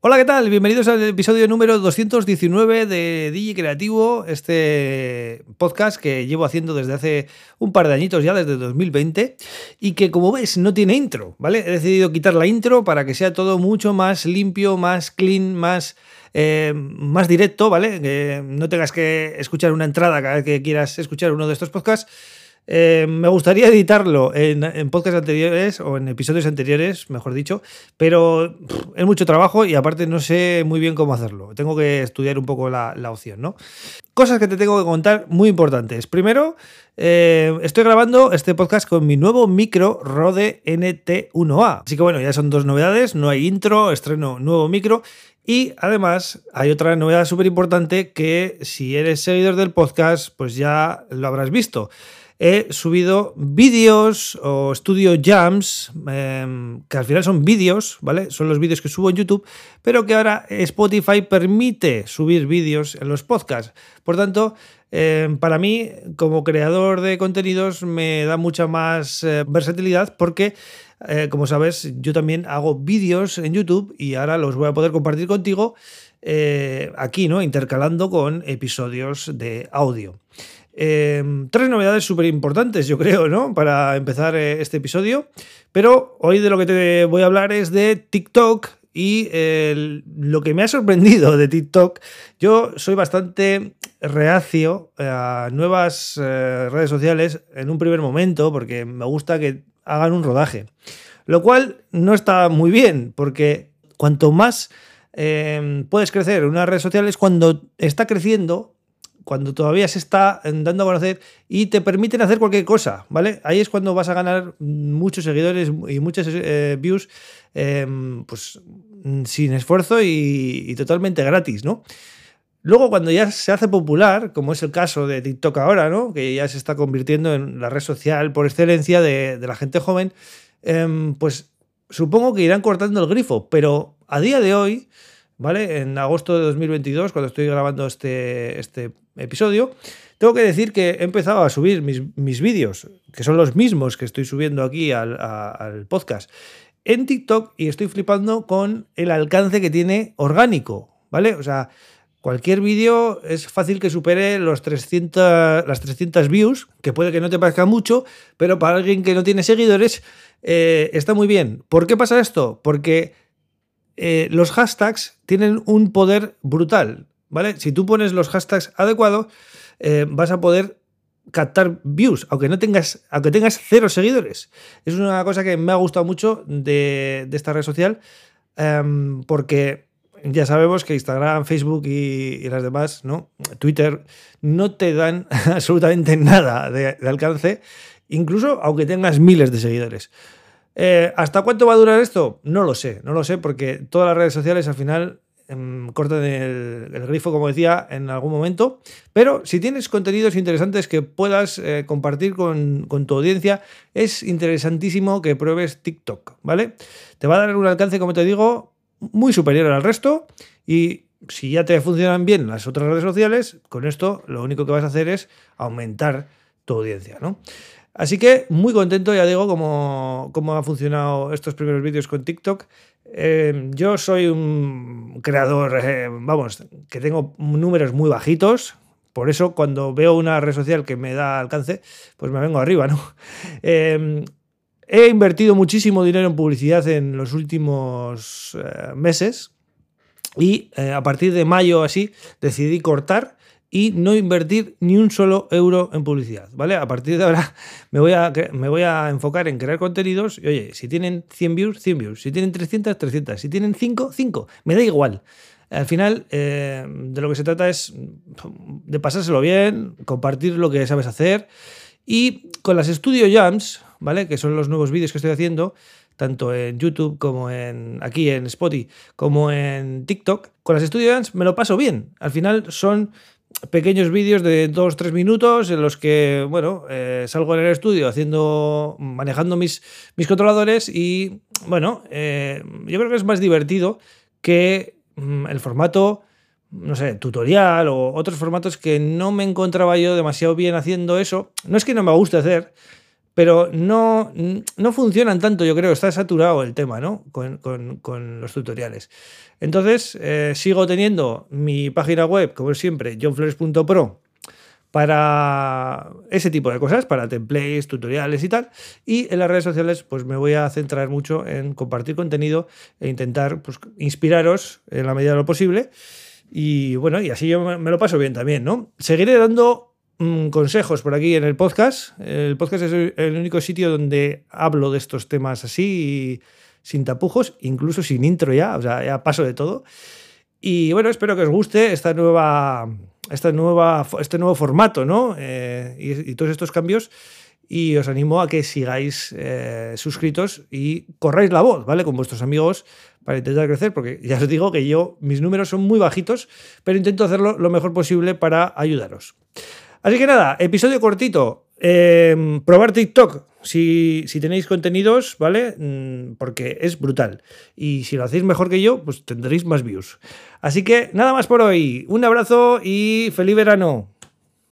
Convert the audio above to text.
Hola, ¿qué tal? Bienvenidos al episodio número 219 de Digi Creativo, este podcast que llevo haciendo desde hace un par de añitos ya, desde 2020, y que como ves no tiene intro, ¿vale? He decidido quitar la intro para que sea todo mucho más limpio, más clean, más, eh, más directo, ¿vale? Que no tengas que escuchar una entrada cada vez que quieras escuchar uno de estos podcasts eh, me gustaría editarlo en, en, podcasts anteriores o en episodios anteriores, mejor dicho, pero es mucho trabajo y aparte no sé muy bien cómo hacerlo. Tengo que estudiar un poco la, opción, ¿no? Cosas que te tengo que contar muy importantes. Primero, eh, estoy grabando este podcast con mi nuevo micro Rode NT1A. Así que bueno, ya son dos novedades, no hay intro, estreno nuevo micro y además hay otra novedad súper importante que si eres seguidor del podcast, pues ya lo habrás visto he subido vídeos o estudio jams, eh, que al final son vídeos, ¿vale? Son los vídeos que subo en YouTube, pero que ahora Spotify permite subir vídeos en los podcasts. Por tanto, eh, para mí, como creador de contenidos, me da mucha más eh, versatilidad porque... Eh, como sabes, yo también hago vídeos en YouTube y ahora los voy a poder compartir contigo eh, aquí, ¿no? Intercalando con episodios de audio. Eh, tres novedades súper importantes, yo creo, ¿no? Para empezar eh, este episodio. Pero hoy de lo que te voy a hablar es de TikTok y lo que me ha sorprendido de TikTok. Yo soy bastante reacio a nuevas eh, redes sociales en un primer momento porque me gusta que hagan un rodaje. Lo cual no está muy bien porque cuanto más eh, puedes crecer en una red social es cuando está creciendo cuando todavía se está dando a conocer y te permiten hacer cualquier cosa, ¿vale? Ahí es cuando vas a ganar muchos seguidores y muchas eh, views, eh, pues sin esfuerzo y, totalmente gratis, ¿no? Luego, cuando ya se hace popular, como es el caso de TikTok ahora, ¿no? Que ya se está convirtiendo en la red social por excelencia de, la gente joven, eh, pues supongo que irán cortando el grifo, pero a día de hoy, ¿vale? En agosto de 2022, cuando estoy grabando este, este episodio, tengo que decir que he empezado a subir mis, mis vídeos, que son los mismos que estoy subiendo aquí al, podcast, en TikTok y estoy flipando con el alcance que tiene orgánico, ¿vale? O sea, cualquier vídeo es fácil que supere los 300, las 300 views, que puede que no te parezca mucho, pero para alguien que no tiene seguidores eh, está muy bien. ¿Por qué pasa esto? Porque eh, los hashtags tienen un poder brutal. ¿vale? Si tú pones los hashtags adecuados, eh, vas a poder captar views, aunque no tengas, aunque tengas cero seguidores. Es una cosa que me ha gustado mucho de, esta red social, eh, porque ya sabemos que Instagram, Facebook y, las demás, ¿no? Twitter, no te dan absolutamente nada de alcance, incluso aunque tengas miles de seguidores. Eh, ¿Hasta cuánto va a durar esto? No lo sé, no lo sé, porque todas las redes sociales al final cortan el, grifo, como decía, en algún momento. Pero si tienes contenidos interesantes que puedas eh, compartir con, tu audiencia, es interesantísimo que pruebes TikTok, ¿vale? Te va a dar un alcance, como te digo, muy superior al resto y si ya te funcionan bien las otras redes sociales, con esto lo único que vas a hacer es aumentar tu audiencia, ¿no? Así que muy contento, ya digo, cómo, cómo ha funcionado estos primeros vídeos con TikTok. Eh, yo soy un creador, eh, vamos, que tengo números muy bajitos. Por eso, cuando veo una red social que me da alcance, pues me vengo arriba, ¿no? Eh, he invertido muchísimo dinero en publicidad en los últimos meses y a partir de mayo así decidí cortar y no invertir ni un solo euro en publicidad, ¿vale? A partir de ahora me voy a, me voy a enfocar en crear contenidos y, oye, si tienen 100 views, 100 views, si tienen 300, 300, si tienen 5, 5, me da igual. Al final, eh, de lo que se trata es de pasárselo bien, compartir lo que sabes hacer y con las Studio Jams, ¿vale? Que son los nuevos vídeos que estoy haciendo, tanto en YouTube como en aquí en Spotify, como en TikTok. Con las Studio Jams me lo paso bien. Al final son pequeños vídeos de 2-3 minutos en los que, bueno, eh, salgo en el estudio haciendo, manejando mis, mis controladores y, bueno, eh, yo creo que es más divertido que mm, el formato, no sé, tutorial o otros formatos que no me encontraba yo demasiado bien haciendo eso. No es que no me guste hacer, pero no, no funcionan tanto, yo creo, está saturado el tema, ¿no? Con, los tutoriales. Entonces, eh, sigo teniendo mi página web, como siempre, johnflores.pro para ese tipo de cosas, para templates, tutoriales y tal. Y en las redes sociales, pues me voy a centrar mucho en compartir contenido e intentar pues, inspiraros en la medida de lo posible. Y bueno, y así yo me lo paso bien también, ¿no? Seguiré dando mm, consejos por aquí en el podcast. El podcast es el único sitio donde hablo de estos temas así, sin tapujos, incluso sin intro ya, o sea, ya paso de todo. Y bueno, espero que os guste esta nueva esta nueva, este nuevo formato, ¿no? Eh, y, todos estos cambios. Y os animo a que sigáis eh, suscritos y corráis la voz, ¿vale? Con vuestros amigos para intentar crecer, porque ya os digo que yo, mis números son muy bajitos, pero intento hacerlo lo mejor posible para ayudaros. Así que nada, episodio cortito. Em, probar TikTok si, si, tenéis contenidos, ¿vale? Mm, porque es brutal. Y si lo hacéis mejor que yo, pues tendréis más views. Así que nada más por hoy. Un abrazo y feliz verano.